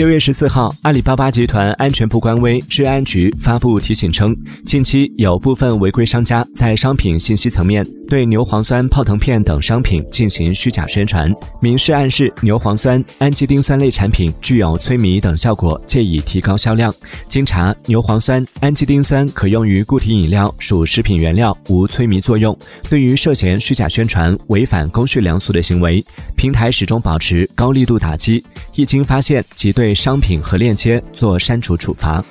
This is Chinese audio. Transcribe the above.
六月十四号，阿里巴巴集团安全部官微治安局发布提醒称，近期有部分违规商家在商品信息层面对牛磺酸泡腾片等商品进行虚假宣传，明示暗示牛磺酸、氨基丁酸类产品具有催迷等效果，借以提高销量。经查，牛磺酸、氨基丁酸可用于固体饮料，属食品原料，无催迷作用。对于涉嫌虚假宣传、违反公序良俗的行为，平台始终保持高力度打击，一经发现即对对商品和链接做删除处罚。